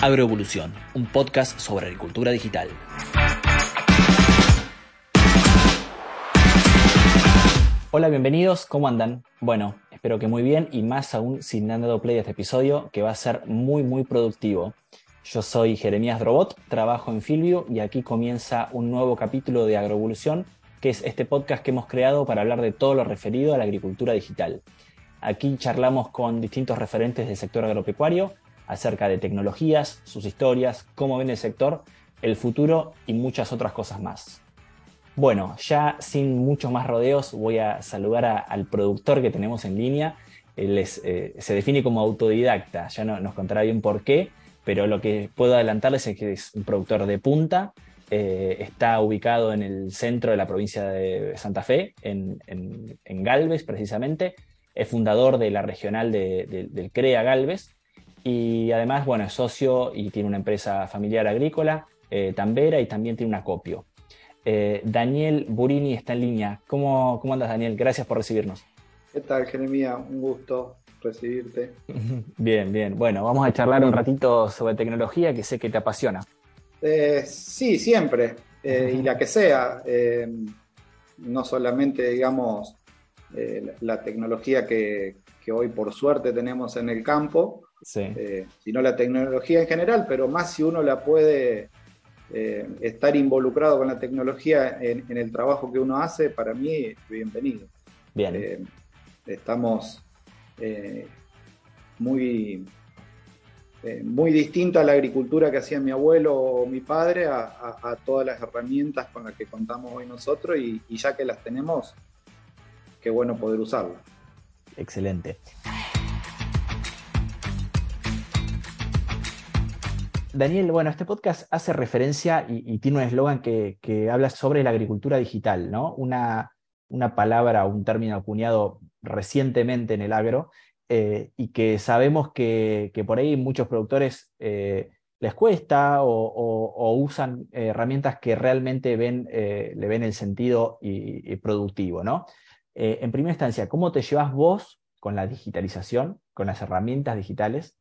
Agroevolución, un podcast sobre agricultura digital. Hola, bienvenidos, ¿cómo andan? Bueno, espero que muy bien y más aún sin dado play a este episodio que va a ser muy muy productivo. Yo soy Jeremías Drobot, trabajo en Filvio y aquí comienza un nuevo capítulo de Agroevolución, que es este podcast que hemos creado para hablar de todo lo referido a la agricultura digital. Aquí charlamos con distintos referentes del sector agropecuario acerca de tecnologías, sus historias, cómo ven el sector, el futuro y muchas otras cosas más. Bueno, ya sin muchos más rodeos voy a saludar al productor que tenemos en línea. Eh, se define como autodidacta, ya no, nos contará bien por qué, pero lo que puedo adelantarles es que es un productor de punta, eh, está ubicado en el centro de la provincia de Santa Fe, en, Galvez precisamente, es fundador de la regional del CREA Galvez y además, bueno, es socio y tiene una empresa familiar agrícola, eh, Tambera, y también tiene un acopio. Eh, Daniel Burini está en línea. ¿Cómo, ¿Cómo andas, Daniel? Gracias por recibirnos. ¿Qué tal, Jeremía? Un gusto recibirte. Bien, bien. Bueno, vamos a charlar un ratito sobre tecnología que sé que te apasiona. Eh, sí, siempre. y la que sea. no solamente, digamos, la tecnología que, que, hoy por suerte tenemos en el campo, eh, sino la tecnología en general, pero más si uno la puede eh, estar involucrado con la tecnología en, el trabajo que uno hace, para mí, bienvenido. Bien. Eh, estamos muy, muy distinta a la agricultura que hacía mi abuelo o mi padre a, todas las herramientas con las que contamos hoy nosotros y, y ya que las tenemos, qué bueno poder usarlas. Excelente. Daniel, bueno, este podcast hace referencia y, tiene un eslogan que, habla sobre la agricultura digital, ¿no? Una, una palabra, un término acuñado recientemente en el agro eh, y que sabemos que, por ahí muchos productores eh, les cuesta o, usan herramientas que realmente eh, le ven el sentido y, productivo, ¿no? en primera instancia, ¿cómo te llevas vos con la digitalización, con las herramientas digitales?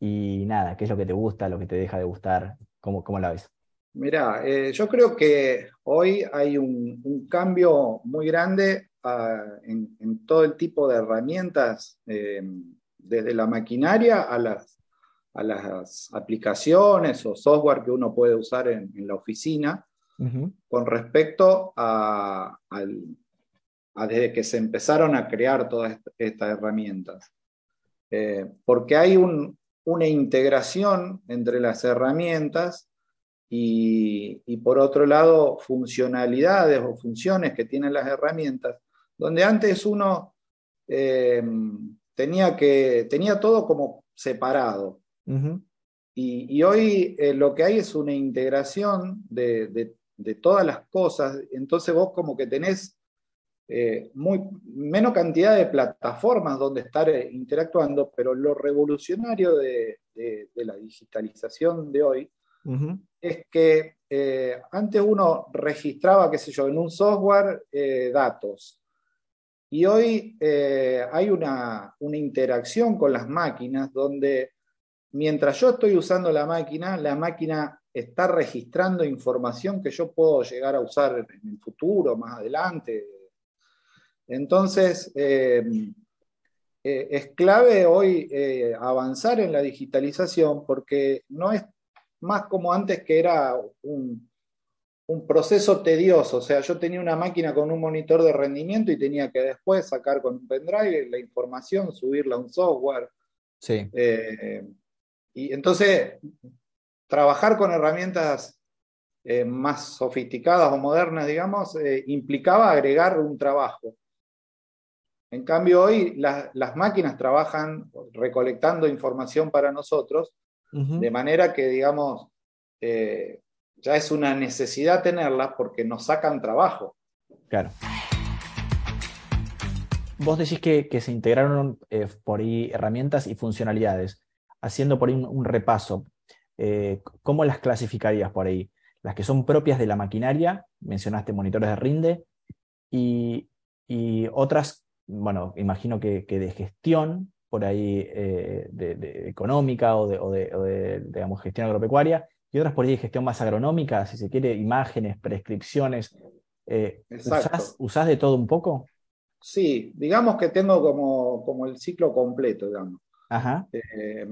Y nada, ¿qué es lo que te gusta, lo que te deja de gustar? ¿Cómo, cómo la ves? Mira, eh, yo creo que hoy hay un, cambio muy grande ah, en, todo el tipo de herramientas, eh, desde la maquinaria a las, a las aplicaciones o software que uno puede usar en, la oficina, con respecto a, desde que se empezaron a crear todas estas herramientas. Eh, porque hay un, una integración entre las herramientas y, por otro lado funcionalidades o funciones que tienen las herramientas, donde antes uno eh, tenía, que, tenía todo como separado. y, hoy eh, lo que hay es una integración de, de, todas las cosas, entonces vos como que tenés eh, muy, menos cantidad de plataformas donde estar eh, interactuando, pero lo revolucionario de, la digitalización de hoy es que eh, antes uno registraba, qué sé yo, en un software datos. Y hoy hay una, una interacción con las máquinas donde mientras yo estoy usando la máquina, la máquina está registrando información que yo puedo llegar a usar en el futuro, más adelante, entonces, eh, eh, es clave hoy eh, avanzar en la digitalización porque no es más como antes que era un, proceso tedioso. O sea, yo tenía una máquina con un monitor de rendimiento y tenía que después sacar con un pendrive la información, subirla a un software. Sí. y entonces, trabajar con herramientas más sofisticadas o modernas, digamos, implicaba agregar un trabajo. En cambio, hoy las máquinas trabajan recolectando información para nosotros, de manera que, digamos, eh, ya es una necesidad tenerlas porque nos sacan trabajo. Claro. Vos decís que, se integraron eh, por ahí herramientas y funcionalidades. Haciendo por ahí un, repaso, eh, ¿cómo las clasificarías por ahí? Las que son propias de la maquinaria, mencionaste monitores de rinde, y, y otras bueno, imagino que, de gestión por ahí eh, de, económica o de, digamos, gestión agropecuaria, y otras por ahí de gestión más agronómica, si se quiere, imágenes, prescripciones. Eh, ¿usás, de todo un poco? Sí, digamos que tengo como, como el ciclo completo, digamos. Ajá. Eh,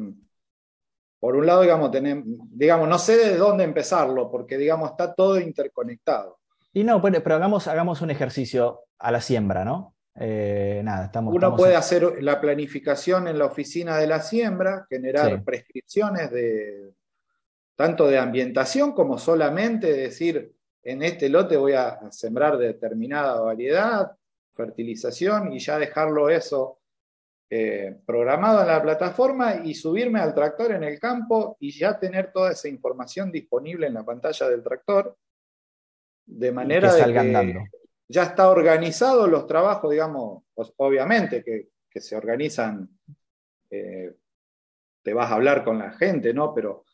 por un lado, digamos, tenemos, digamos, no sé de dónde empezarlo, porque digamos, está todo interconectado. Y no, pero, hagamos, hagamos un ejercicio a la siembra, ¿no? Eh, nada, estamos, Uno puede hacer la planificación en la oficina de la siembra, generar prescripciones de tanto de ambientación como solamente decir, en este lote voy a sembrar determinada variedad, fertilización y ya dejarlo eso eh, programado en la plataforma y subirme al tractor en el campo y ya tener toda esa información disponible en la pantalla del tractor, de manera que que ya está organizado los trabajos, digamos, obviamente que, se organizan, eh, te vas a hablar con la gente, ¿no? Pero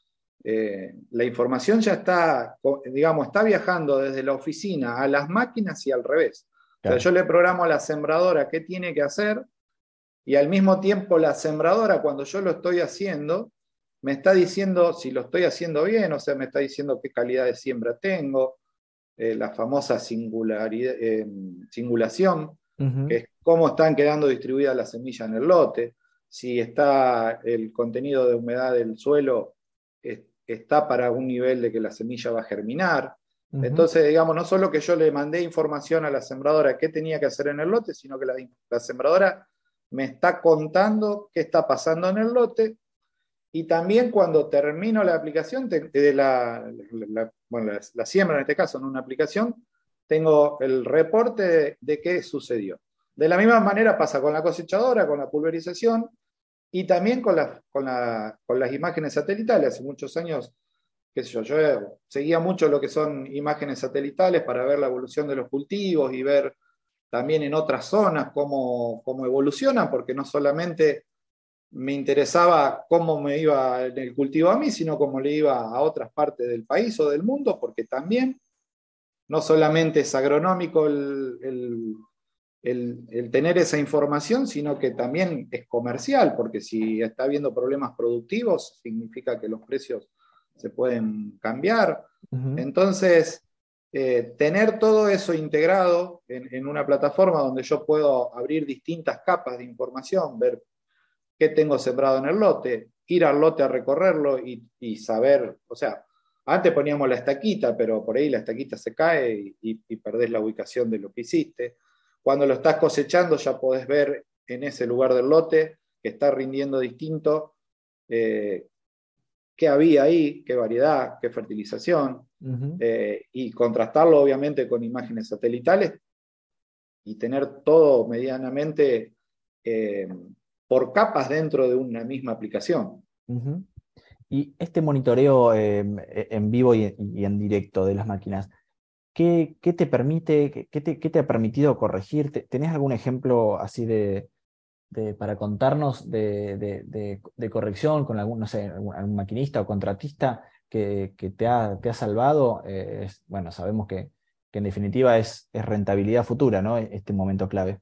eh, la información ya está, digamos, está viajando desde la oficina a las máquinas y al revés. O sea, yo le programo a la sembradora qué tiene que hacer y al mismo tiempo la sembradora, cuando yo lo estoy haciendo, me está diciendo si lo estoy haciendo bien, o sea, me está diciendo qué calidad de siembra tengo, eh, la famosa singularidad, eh, singulación, que es cómo están quedando distribuidas las semillas en el lote, si está el contenido de humedad del suelo, está para un nivel de que la semilla va a germinar. Entonces, digamos, no solo que yo le mandé información a la sembradora qué tenía que hacer en el lote, sino que la sembradora me está contando qué está pasando en el lote y también cuando termino la aplicación de la, bueno, la, siembra en este caso en una aplicación, tengo el reporte de, qué sucedió. De la misma manera pasa con la cosechadora, con la pulverización y también con, con, con las imágenes satelitales. Hace muchos años, qué sé yo, yo seguía mucho lo que son imágenes satelitales para ver la evolución de los cultivos y ver también en otras zonas cómo, cómo evolucionan, porque no solamente me interesaba cómo me iba en el cultivo a mí, sino cómo le iba a otras partes del país o del mundo, porque también no solamente es agronómico el, tener esa información, sino que también es comercial, porque si está habiendo problemas productivos, significa que los precios se pueden cambiar. Entonces, eh, tener todo eso integrado en, en, una plataforma donde yo puedo abrir distintas capas de información, ver qué tengo sembrado en el lote, ir al lote a recorrerlo y, saber, o sea, antes poníamos la estaquita, pero por ahí la estaquita se cae y, perdés la ubicación de lo que hiciste. Cuando lo estás cosechando ya podés ver en ese lugar del lote que está rindiendo distinto, eh, qué había ahí, qué variedad, qué fertilización, eh, y contrastarlo obviamente con imágenes satelitales y tener todo medianamente eh, por capas dentro de una misma aplicación. Y este monitoreo em, e, en vivo y, en directo de las máquinas, ¿qué, te permite, qué te, ha permitido corregir? ¿Tenés algún ejemplo así de, para contarnos de, corrección con algún, no sé, algún, maquinista o contratista que, te, ha, te, ha, salvado? Eh, bueno, sabemos que, en definitiva es, rentabilidad futura, ¿no? Este momento clave.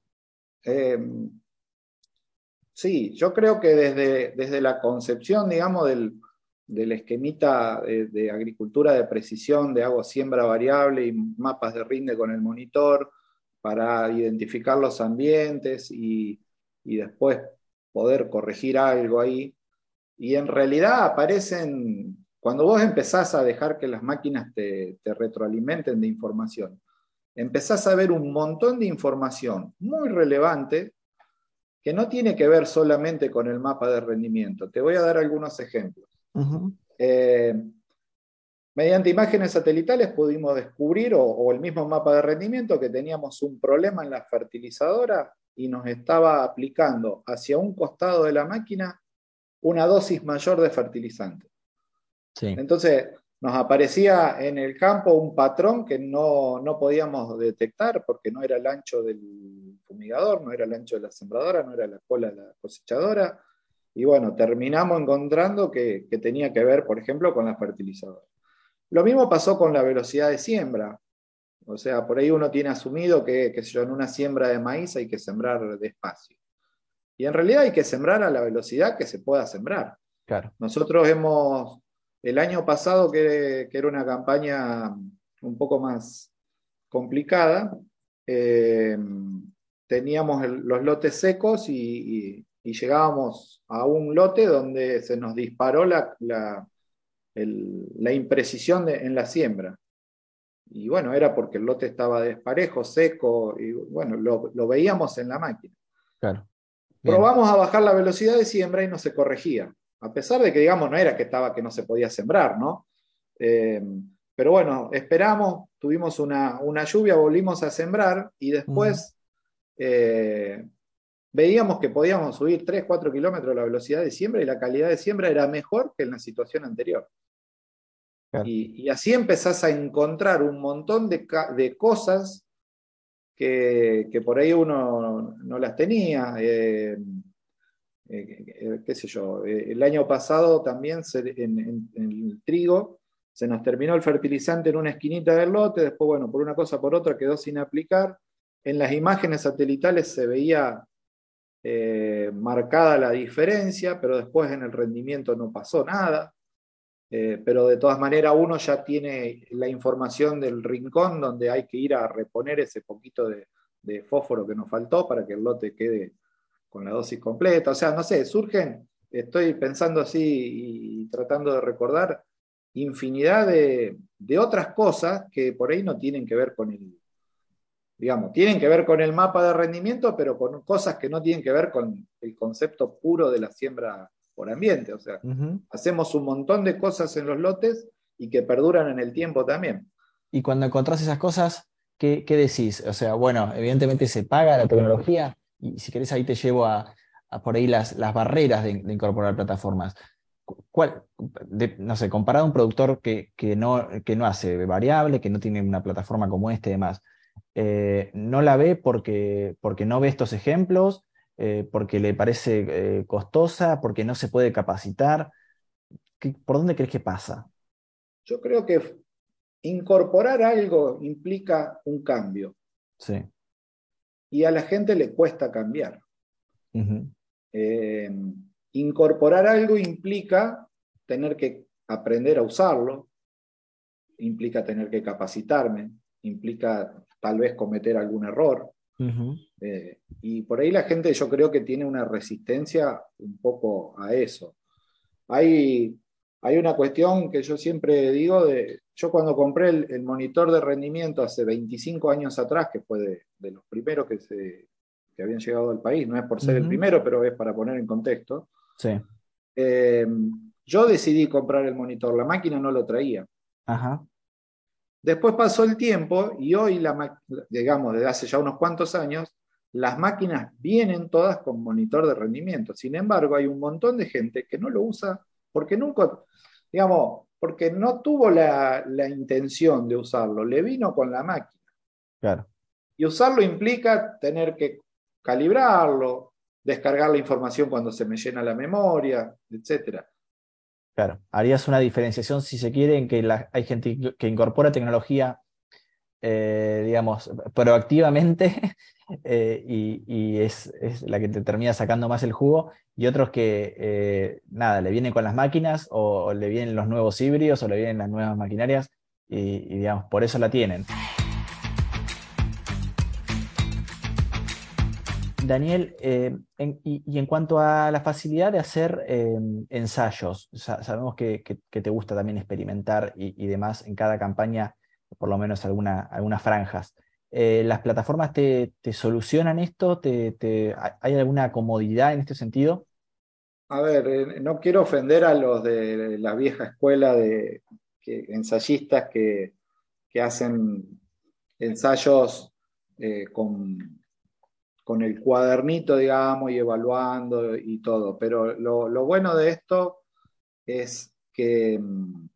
Em, Sí, yo creo que desde, desde la concepción, digamos, del, esquemita de, agricultura de precisión, de agua siembra variable y mapas de rinde con el monitor para identificar los ambientes y, después poder corregir algo ahí. Y en realidad aparecen, cuando vos empezás a dejar que las máquinas te, te retroalimenten de información, empezás a ver un montón de información muy relevante que no tiene que ver solamente con el mapa de rendimiento. Te voy a dar algunos ejemplos. Eh, mediante imágenes satelitales pudimos descubrir, o, el mismo mapa de rendimiento, que teníamos un problema en la fertilizadora y nos estaba aplicando hacia un costado de la máquina una dosis mayor de fertilizante. Entonces, nos aparecía en el campo un patrón que no, podíamos detectar porque no era el ancho del fumigador, no era el ancho de la sembradora, no era la cola de la cosechadora. Y bueno, terminamos encontrando que, tenía que ver, por ejemplo, con la fertilizadora. Lo mismo pasó con la velocidad de siembra. O sea, por ahí uno tiene asumido que, que en una siembra de maíz hay que sembrar despacio. Y en realidad hay que sembrar a la velocidad que se pueda sembrar. Claro. Nosotros hemos, el año pasado, que, era una campaña un poco más complicada, eh, teníamos los lotes secos y, llegábamos a un lote donde se nos disparó la, la, imprecisión en la siembra. Y bueno, era porque el lote estaba desparejo, seco, y bueno, lo, veíamos en la máquina. Claro. Probamos a bajar la velocidad de siembra y no se corregía. A pesar de que, digamos, no era que estaba que no se podía sembrar, ¿no? Eh, pero bueno, esperamos, tuvimos una, lluvia, volvimos a sembrar y después eh, veíamos que podíamos subir 3, 4 kilómetros la velocidad de siembra y la calidad de siembra era mejor que en la situación anterior. Y, así empezás a encontrar un montón de, cosas que, por ahí uno no las tenía. Eh, eh, qué sé yo, el año pasado también en, el trigo se nos terminó el fertilizante en una esquinita del lote, después, bueno, por una cosa por otra quedó sin aplicar. En las imágenes satelitales se veía eh, marcada la diferencia, pero después en el rendimiento no pasó nada. Eh, pero de todas maneras uno ya tiene la información del rincón donde hay que ir a reponer ese poquito de, fósforo que nos faltó para que el lote quede con la dosis completa. O sea, no sé, surgen, estoy pensando así y tratando de recordar infinidad de, de otras cosas que por ahí no tienen que ver con el, digamos, tienen que ver con el mapa de rendimiento, pero con cosas que no tienen que ver con el concepto puro de la siembra por ambiente. O sea, hacemos un montón de cosas en los lotes y que perduran en el tiempo también. Y cuando encontrás esas cosas, ¿qué, decís? O sea, bueno, evidentemente se paga la tecnología y si querés ahí te llevo a, por ahí las, las barreras de, incorporar plataformas. ¿Cuál, no sé, comparado a un productor que, no, que no hace variable, que no tiene una plataforma como este y demás, eh, no la ve porque, porque no ve estos ejemplos, eh, porque le parece eh, costosa, porque no se puede capacitar. ¿Por dónde crees que pasa? Yo creo que incorporar algo implica un cambio. Sí. Y a la gente le cuesta cambiar. incorporar algo implica tener que aprender a usarlo, implica tener que capacitarme, implica tal vez cometer algún error. Eh, y por ahí la gente yo creo que tiene una resistencia un poco a eso. Hay, hay una cuestión que yo siempre digo de, yo cuando compré el, monitor de rendimiento hace 25 años atrás, que fue de, los primeros que, se, que habían llegado al país, no es por ser el primero, pero es para poner en contexto. Sí. Eh, yo decidí comprar el monitor, la máquina no lo traía. Ajá. Después pasó el tiempo y hoy, la, digamos, desde hace ya unos cuantos años, las máquinas vienen todas con monitor de rendimiento. Sin embargo, hay un montón de gente que no lo usa porque nunca, digamos, porque no tuvo la, intención de usarlo, le vino con la máquina. Claro. Y usarlo implica tener que calibrarlo, descargar la información cuando se me llena la memoria, etcétera. Claro, harías una diferenciación, si se quiere, en que hay gente que incorpora tecnología, eh, digamos, proactivamente eh, y, es, la que te termina sacando más el jugo, y otros que, eh, nada, le vienen con las máquinas o, le vienen los nuevos híbridos o le vienen las nuevas maquinarias y digamos, por eso la tienen. Daniel, eh, y, en cuanto a la facilidad de hacer ensayos, sabemos que, te gusta también experimentar y, demás en cada campaña, por lo menos alguna, algunas franjas. Eh, ¿Las plataformas te, solucionan esto? ¿Te, hay alguna comodidad en este sentido? A ver, eh, no quiero ofender a los de la vieja escuela de ensayistas que, hacen ensayos con con el cuadernito, digamos, y evaluando y todo. Pero lo, bueno de esto es que, mm,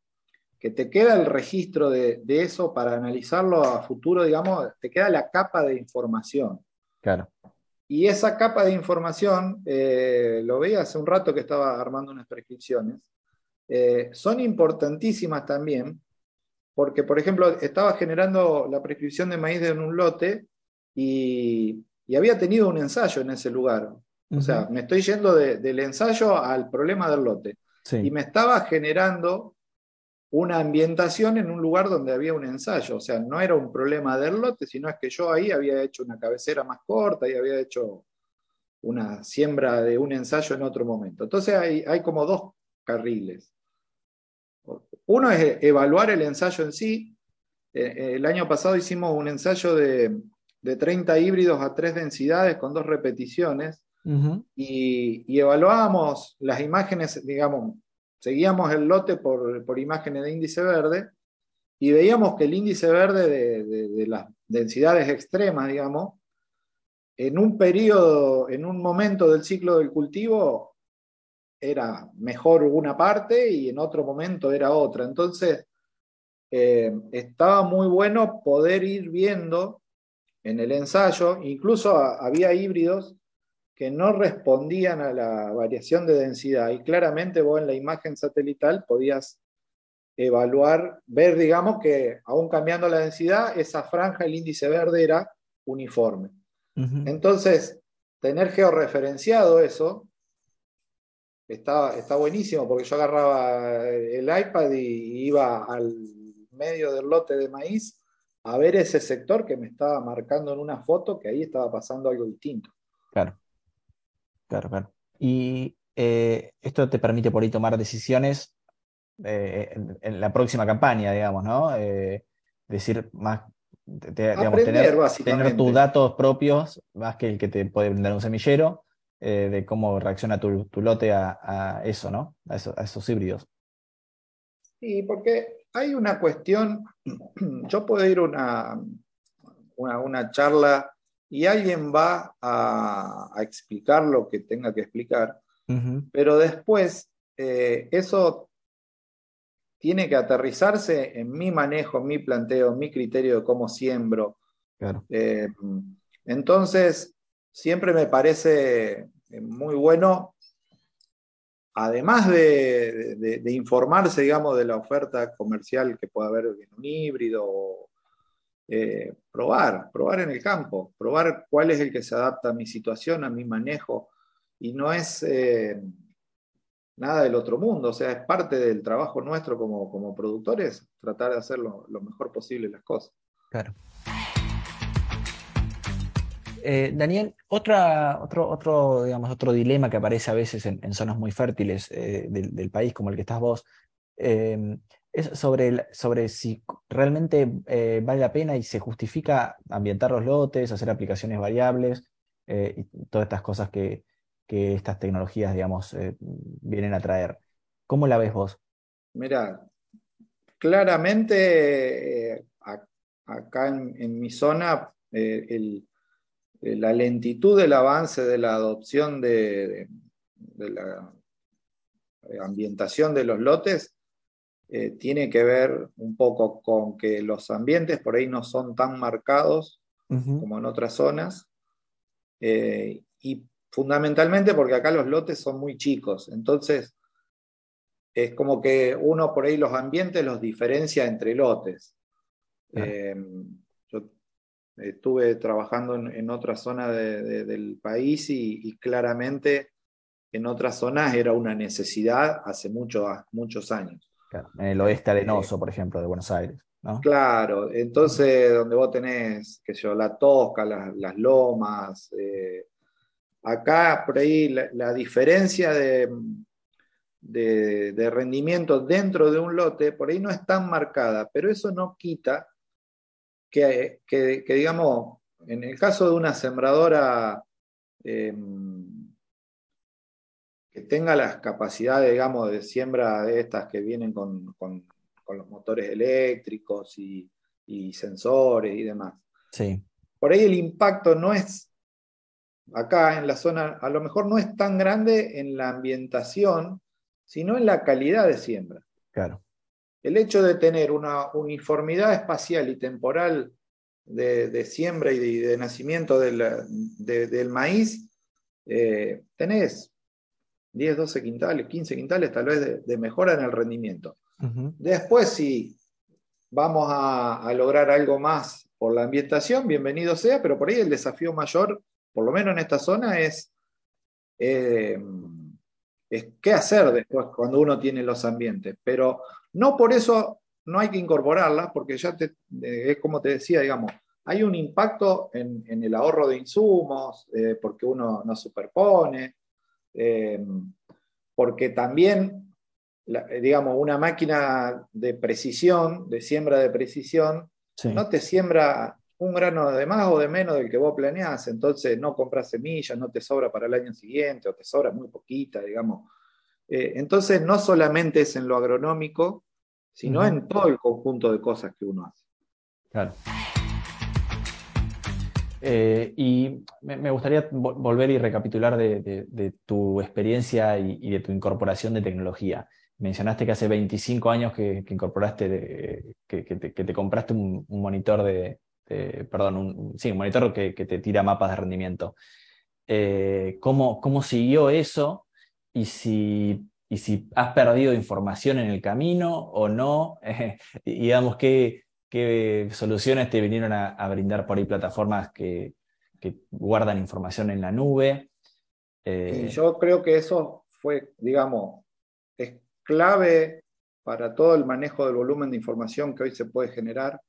que, te queda el registro de, eso para analizarlo a futuro, digamos, te queda la capa de información. Claro. Y esa capa de información, eh, lo veía hace un rato que estaba armando unas prescripciones, eh, son importantísimas también, porque, por ejemplo, estaba generando la prescripción de maíz en un lote y y había tenido un ensayo en ese lugar. O sea, me estoy yendo del ensayo al problema del lote. Y me estaba generando una ambientación en un lugar donde había un ensayo. O sea, no era un problema del lote, sino es que yo ahí había hecho una cabecera más corta y había hecho una siembra de un ensayo en otro momento. Entonces hay, hay como dos carriles. Uno es evaluar el ensayo en sí. Eh, eh, el año pasado hicimos un ensayo de, de 30 híbridos a tres densidades con dos repeticiones y, evaluábamos las imágenes, digamos, seguíamos el lote por, imágenes de índice verde y veíamos que el índice verde de, las densidades extremas, digamos, en un periodo, en un momento del ciclo del cultivo, era mejor una parte y en otro momento era otra. Entonces, eh, estaba muy bueno poder ir viendo en el ensayo, incluso había híbridos que no respondían a la variación de densidad y claramente vos en la imagen satelital podías evaluar, ver, digamos, que aún cambiando la densidad, esa franja, el índice verde era uniforme. Entonces, tener georreferenciado eso está, está buenísimo porque yo agarraba el iPad y iba al medio del lote de maíz a ver ese sector que me estaba marcando en una foto que ahí estaba pasando algo distinto. Claro. Claro, claro. Y eh, esto te permite por ahí tomar decisiones eh, en, la próxima campaña, digamos, ¿no? Eh, decir más, tener, tus datos propios más que el que te puede brindar un semillero, de cómo reacciona tu, lote a, eso, ¿no? A, esos híbridos. Sí, porque hay una cuestión, yo puedo ir a una, una, una charla y alguien va a, explicar lo que tenga que explicar, pero después eh, eso tiene que aterrizarse en mi manejo, en mi planteo, en mi criterio de cómo siembro. Eh, entonces, siempre me parece eh, muy bueno, además de, informarse, digamos, de la oferta comercial que pueda haber en un híbrido eh, probar, probar en el campo, probar cuál es el que se adapta a mi situación, a mi manejo, y no es eh, nada del otro mundo, o sea, es parte del trabajo nuestro como, como productores, tratar de hacer lo, mejor posible las cosas. Claro. Eh, Daniel, otra, otro, otro, digamos, otro dilema que aparece a veces en, zonas muy fértiles del, del, país, como el que estás vos, es sobre, sobre si realmente eh, vale la pena y se justifica ambientar los lotes, hacer aplicaciones variables eh, y todas estas cosas que, estas tecnologías, digamos, eh, vienen a traer. ¿Cómo la ves vos? Mira, claramente acá en, mi zona la lentitud del avance de la adopción de la ambientación de los lotes eh, tiene que ver un poco con que los ambientes por ahí no son tan marcados como en otras zonas. Eh, y fundamentalmente porque acá los lotes son muy chicos. Entonces, es como que uno por ahí los ambientes los diferencia entre lotes. Eh, yo estuve trabajando en, otra zona del país y, claramente en otras zonas era una necesidad hace muchos años en el oeste arenoso, por ejemplo, de Buenos Aires. Claro, entonces donde vos tenés, qué sé yo, la tosca, las lomas, eh, acá por ahí la, diferencia de, de, rendimiento dentro de un lote por ahí no es tan marcada, pero eso no quita que, que, digamos, en el caso de una sembradora em, que tenga las capacidades, digamos, de siembra de estas que vienen con, los motores eléctricos y, sensores y demás. Sí. Por ahí el impacto no es, acá en la zona, a lo mejor no es tan grande en la ambientación, sino en la calidad de siembra. Claro. El hecho de tener una uniformidad espacial y temporal de, siembra y de, nacimiento del, maíz, eh, tenés 10, 12 quintales, 15 quintales tal vez de, mejora en el rendimiento. Después, si vamos a, lograr algo más por la ambientación, bienvenido sea, pero por ahí el desafío mayor, por lo menos en esta zona, es eh, es qué hacer después cuando uno tiene los ambientes. Pero no por eso no hay que incorporarlas, porque ya te, es como te decía, digamos, hay un impacto en, el ahorro de insumos, eh, porque uno no superpone, eh, porque también, digamos, una máquina de precisión, de siembra de precisión, no te siembra un grano de más o de menos del que vos planeás, entonces no compras semillas, no te sobra para el año siguiente o te sobra muy poquita, digamos. Eh, entonces no solamente es en lo agronómico, sino en todo el conjunto de cosas que uno hace. Claro. Eh, y me, gustaría volver y recapitular de, tu experiencia y, de tu incorporación de tecnología. Mencionaste que hace 25 años que, incorporaste, que, te, compraste un, monitor de, perdón, un, sí, un monitor que, te tira mapas de rendimiento. Eh, ¿cómo, ¿Cómo siguió eso? Y si y si has perdido información en el camino o no, y digamos, ¿qué, qué soluciones te vinieron a, brindar por ahí plataformas que, guardan información en la nube. Eh, yo creo que eso fue, digamos, es clave para todo el manejo del volumen de información que hoy se puede generar.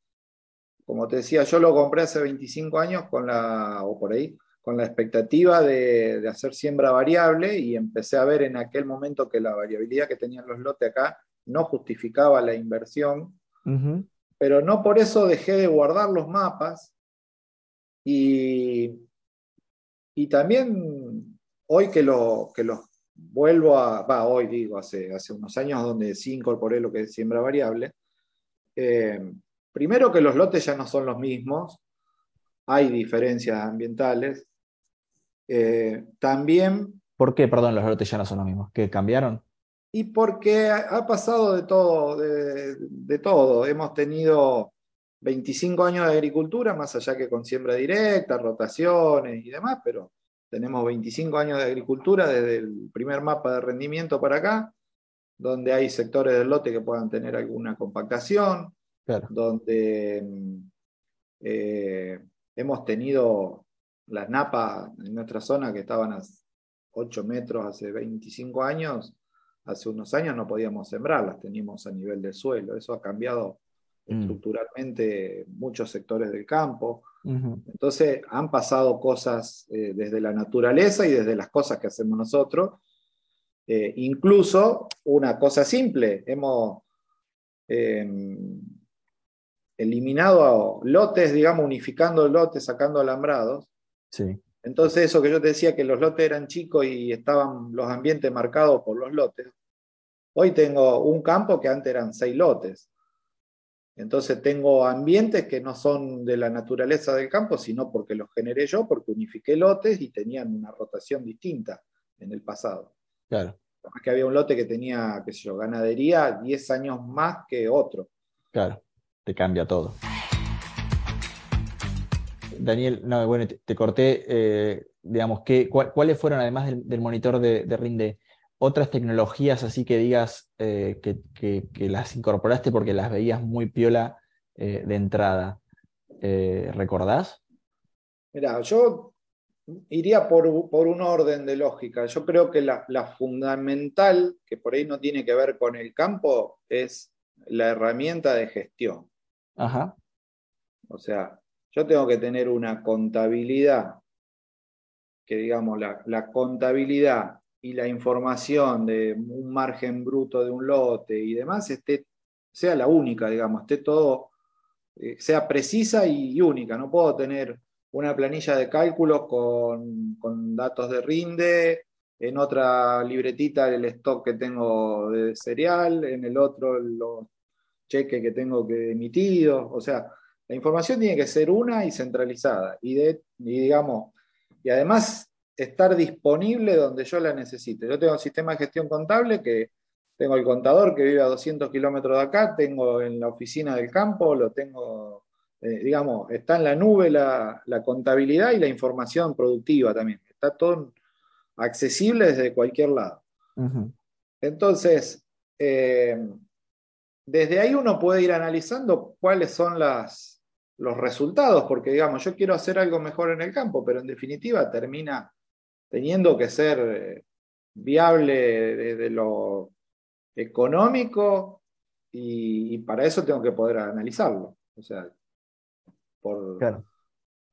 Como te decía, yo lo compré hace 25 años con la, o por ahí, con la expectativa de, hacer siembra variable y empecé a ver en aquel momento que la variabilidad que tenían los lotes acá no justificaba la inversión, pero no por eso dejé de guardar los mapas y, y también hoy que, lo, que los vuelvo a, va, hoy digo, hace, hace unos años donde sí incorporé lo que es siembra variable, eh, primero que los lotes ya no son los mismos, hay diferencias ambientales, eh, también... ¿Por qué, perdón, los lotes ya no son los mismos? ¿Que cambiaron? Y porque ha pasado de todo, de, todo. Hemos tenido 25 años de agricultura, más allá que con siembra directa, rotaciones y demás, pero tenemos 25 años de agricultura desde el primer mapa de rendimiento para acá, donde hay sectores del lote que puedan tener alguna compactación, donde mm, eh, hemos tenido las napas en nuestra zona que estaban a 8 metros hace 25 años, hace unos años no podíamos sembrarlas, teníamos a nivel del suelo. Eso ha cambiado mm. estructuralmente muchos sectores del campo. Entonces han pasado cosas eh, desde la naturaleza y desde las cosas que hacemos nosotros. Eh, incluso una cosa simple, hemos em, eliminado lotes, digamos, unificando lotes, sacando alambrados, entonces, eso que yo te decía que los lotes eran chicos y estaban los ambientes marcados por los lotes, hoy tengo un campo que antes eran seis lotes. Entonces tengo ambientes que no son de la naturaleza del campo, sino porque los generé yo, porque unifiqué lotes y tenían una rotación distinta en el pasado. Claro. que había un lote que tenía, qué sé yo, ganadería 10 años más que otro. Claro, te cambia todo. Daniel, no, bueno, te, corté, eh, digamos, ¿qué, ¿cuáles fueron, además del, monitor de, Rinde, otras tecnologías así que digas eh, que, las incorporaste porque las veías muy piola eh, de entrada? ¿Recordás? Mira, yo iría por, un orden de lógica. Yo creo que la, la fundamental, que por ahí no tiene que ver con el campo, es la herramienta de gestión. Ajá. O sea, yo tengo que tener una contabilidad, que digamos, la, contabilidad y la información de un margen bruto de un lote y demás esté, sea la única, digamos, esté todo, eh, sea precisa y, única. No puedo tener una planilla de cálculos con, con, datos de rinde, en otra libretita el stock que tengo de cereal, en el otro los cheques que tengo que emitido, o sea, la información tiene que ser una y centralizada. Y, de, digamos, y además estar disponible donde yo la necesite. Yo tengo un sistema de gestión contable que tengo el contador que vive a 200 kilómetros de acá, tengo en la oficina del campo, lo tengo, eh, digamos, está en la nube la, contabilidad y la información productiva también. Está todo accesible desde cualquier lado. Entonces, eh, desde ahí uno puede ir analizando cuáles son las, los resultados, porque digamos, yo quiero hacer algo mejor en el campo, pero en definitiva termina teniendo que ser eh, viable desde lo económico y, para eso tengo que poder analizarlo. O sea, por,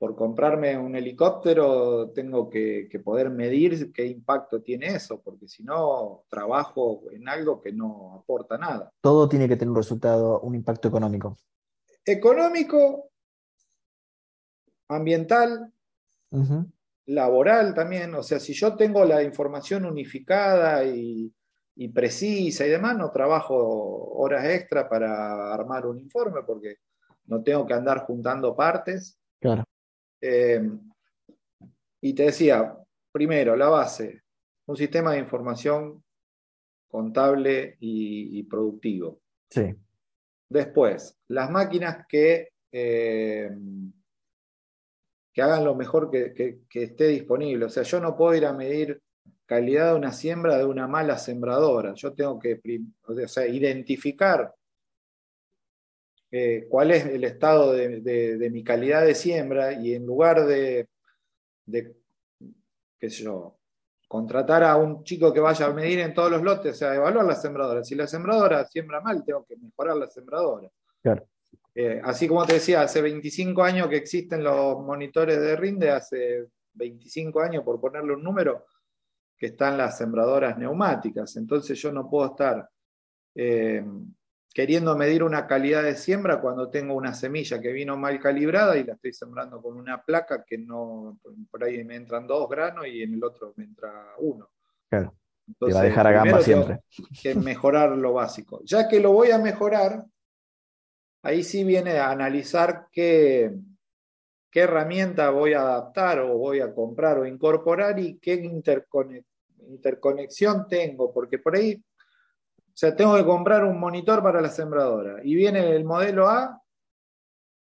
por comprarme un helicóptero tengo que, poder medir qué impacto tiene eso, porque si no trabajo en algo que no aporta nada. Todo tiene que tener un resultado, un impacto económico. Económico, ambiental, laboral también. O sea, si yo tengo la información unificada y, y precisa y demás, no trabajo horas extra para armar un informe porque no tengo que andar juntando partes. Claro. Eh, y te decía, primero, la base, un sistema de información contable y, productivo. Sí. Después, las máquinas que, eh, que hagan lo mejor que, esté disponible. O sea, yo no puedo ir a medir calidad de una siembra de una mala sembradora. Yo tengo que identificar eh, cuál es el estado de, mi calidad de siembra y en lugar de, sé yo, contratar a un chico que vaya a medir en todos los lotes, o sea, evaluar la sembradora. Si la sembradora siembra mal, tengo que mejorar la sembradora. Claro. Eh, así como te decía, hace 25 años que existen los monitores de rinde, hace 25 años, por ponerle un número, que están las sembradoras neumáticas. Entonces yo no puedo estar eh, queriendo medir una calidad de siembra cuando tengo una semilla que vino mal calibrada y la estoy sembrando con una placa que no, por ahí me entran dos granos y en el otro me entra uno. Claro. Te va a dejar a gamba siempre. Que mejorar lo básico. Ya que lo voy a mejorar, ahí sí viene a analizar qué, qué herramienta voy a adaptar o voy a comprar o incorporar y qué interconexión tengo, porque por ahí o sea, tengo que comprar un monitor para la sembradora. Y viene el modelo A,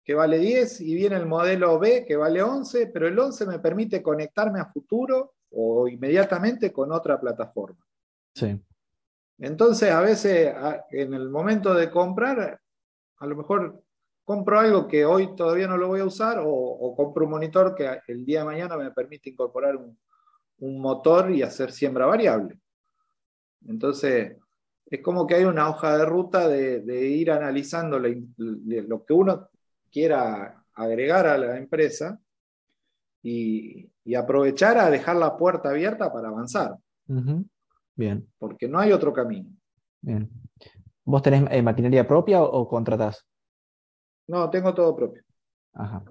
que vale 10, y viene el modelo B, que vale 11, pero el 11 me permite conectarme a futuro o inmediatamente con otra plataforma. Sí. Entonces, a veces, en el momento de comprar, a lo mejor compro algo que hoy todavía no lo voy a usar o, compro un monitor que el día de mañana me permite incorporar un, un motor y hacer siembra variable. Entonces, es como que hay una hoja de ruta de, ir analizando lo que uno quiera agregar a la empresa y, aprovechar a dejar la puerta abierta para avanzar. Bien. Porque no hay otro camino. Bien. ¿Vos tenés eh, maquinaria propia o, contratás? No, tengo todo propio. Ajá.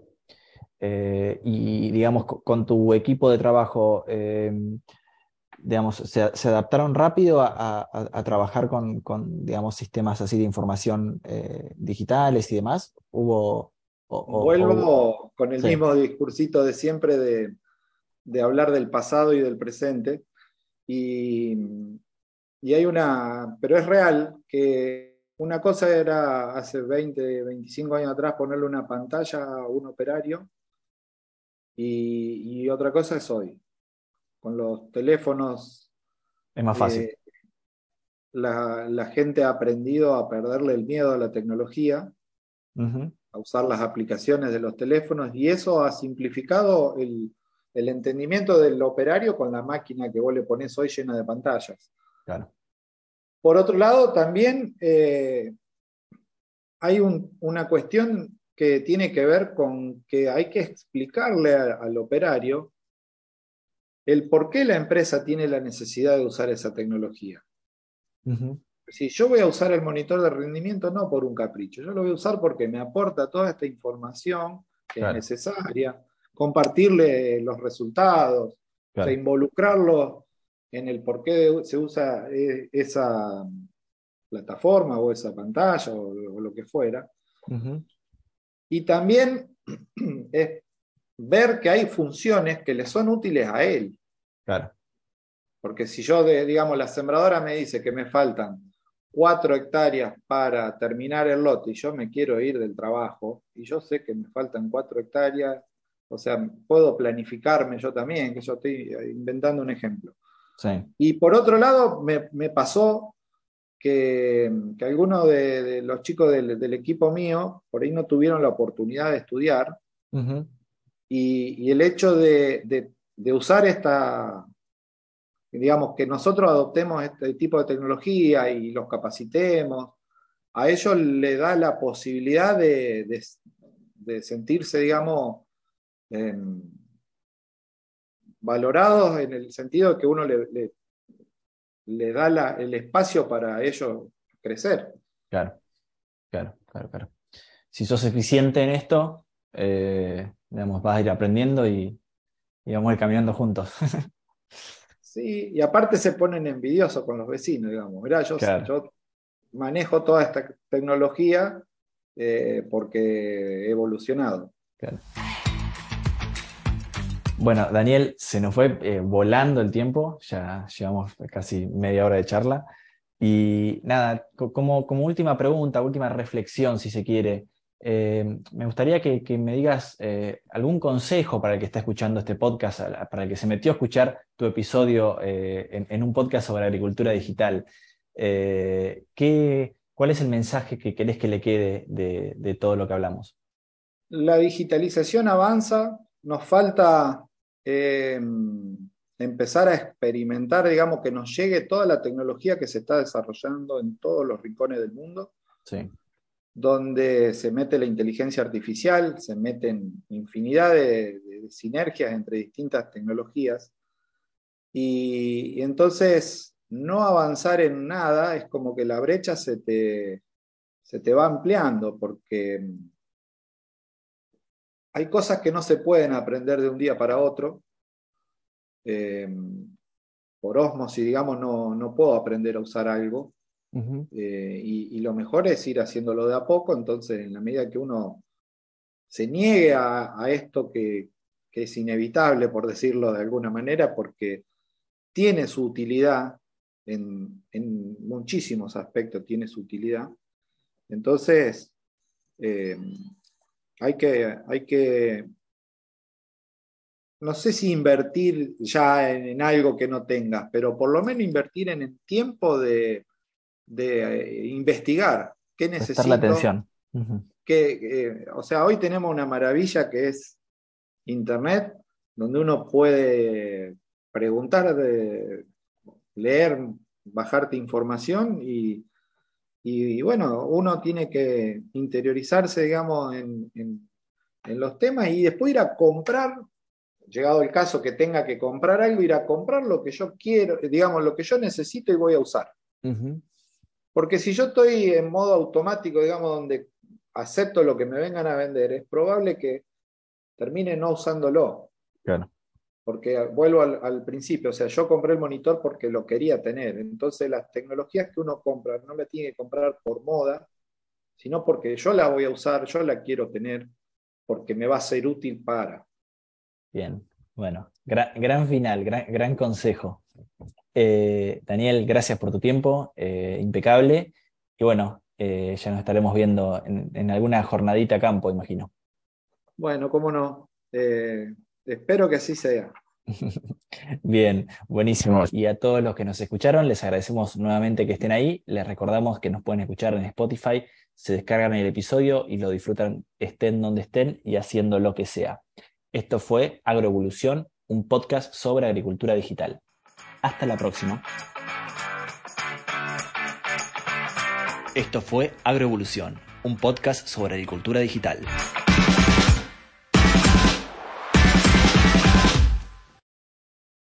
Eh, y digamos, con tu equipo de trabajo, eh, digamos, se, adaptaron rápido a, trabajar con, digamos, sistemas así de información eh, digitales y demás? ¿Hubo...? Vuelvo con el mismo discursito de siempre de, hablar del pasado y del presente. Y, y hay una... Pero es real que una cosa era hace 20, 25 años atrás ponerle una pantalla a un operario y, y otra cosa es hoy con los teléfonos. Es más fácil. Eh, la, gente ha aprendido a perderle el miedo a la tecnología, a usar las aplicaciones de los teléfonos, y eso ha simplificado el, entendimiento del operario con la máquina que vos le pones hoy llena de pantallas. Claro. Por otro lado, también eh, hay una cuestión que tiene que ver con que hay que explicarle al operario el por qué la empresa tiene la necesidad de usar esa tecnología. Si yo voy a usar el monitor de rendimiento no por un capricho, yo lo voy a usar porque me aporta toda esta información que es necesaria, compartirle los resultados, involucrarlo en el por qué se usa eh, esa plataforma o esa pantalla o, lo que fuera. Y también es ver que hay funciones que le son útiles a él. Claro. Porque si yo, digamos, la sembradora me dice que me faltan cuatro hectáreas para terminar el lote y yo me quiero ir del trabajo y yo sé que me faltan cuatro hectáreas, o sea, puedo planificarme yo también, que yo estoy inventando un ejemplo. Y por otro lado, me, pasó que, algunos de, los chicos del, equipo mío por ahí no tuvieron la oportunidad de estudiar. Y, el hecho de, de usar esta, digamos, que nosotros adoptemos este tipo de tecnología y los capacitemos, a ellos le da la posibilidad de, sentirse, digamos, em, valorados en el sentido de que uno le, le, da el espacio para ellos crecer. Claro, claro, claro, claro. Si sos eficiente en esto, eh, digamos, vas a ir aprendiendo y, vamos a ir caminando juntos. sí, y aparte se ponen envidiosos con los vecinos, digamos. Mirá, yo, yo manejo toda esta tecnología eh, porque he evolucionado. Bueno, Daniel, se nos fue eh, volando el tiempo, ya llevamos casi media hora de charla. Y nada, como, última pregunta, última reflexión, si se quiere, eh, me gustaría que, me digas algún consejo para el que está escuchando este podcast, para el que se metió a escuchar tu episodio en, un podcast sobre agricultura digital. Eh, ¿Cuál es el mensaje que querés que le quede de, todo lo que hablamos? La digitalización avanza, nos falta eh, empezar a experimentar, digamos, que nos llegue toda la tecnología que se está desarrollando en todos los rincones del mundo, donde se mete la inteligencia artificial, se meten infinidad de, sinergias entre distintas tecnologías. y entonces no avanzar en nada es como que la brecha se te, se te va ampliando, porque hay cosas que no se pueden aprender de un día para otro. Eh, por osmosis, digamos, no, puedo aprender a usar algo. Eh, y, lo mejor es ir haciéndolo de a poco, entonces en la medida que uno se niegue a, esto que, que, es inevitable, por decirlo de alguna manera, porque tiene su utilidad, en, muchísimos aspectos tiene su utilidad. Entonces, eh, hay, que, hay que, no sé si invertir ya en, algo que no tengas, pero por lo menos invertir en el tiempo de, eh, investigar qué necesito. la atención. que, o sea, hoy tenemos una maravilla que es Internet, donde uno puede preguntar de, leer, bajarte información y, bueno, uno tiene que interiorizarse, digamos, en, los temas y después ir a comprar, llegado el caso que tenga que comprar algo, ir a comprar lo que yo quiero, digamos, lo que yo necesito y voy a usar. Porque si yo estoy en modo automático, digamos, donde acepto lo que me vengan a vender, es probable que termine no usándolo. Claro porque vuelvo al, principio, o sea, yo compré el monitor porque lo quería tener, entonces las tecnologías que uno compra no la tiene que comprar por moda, sino porque yo la voy a usar, yo la quiero tener, porque me va a ser útil para. Bien, bueno, gran, final, gran, consejo. Eh, Daniel, gracias por tu tiempo, eh, impecable, y bueno, eh, ya nos estaremos viendo en, en, alguna jornadita a campo, imagino. Bueno, cómo no. Espero que así sea. Bien, buenísimo. Y a todos los que nos escucharon, les agradecemos nuevamente que estén ahí. Les recordamos que nos pueden escuchar en Spotify, se descargan el episodio y lo disfrutan estén donde estén y haciendo lo que sea. Esto fue Agroevolución, un podcast sobre agricultura digital. Hasta la próxima. Esto fue Agroevolución, un podcast sobre agricultura digital.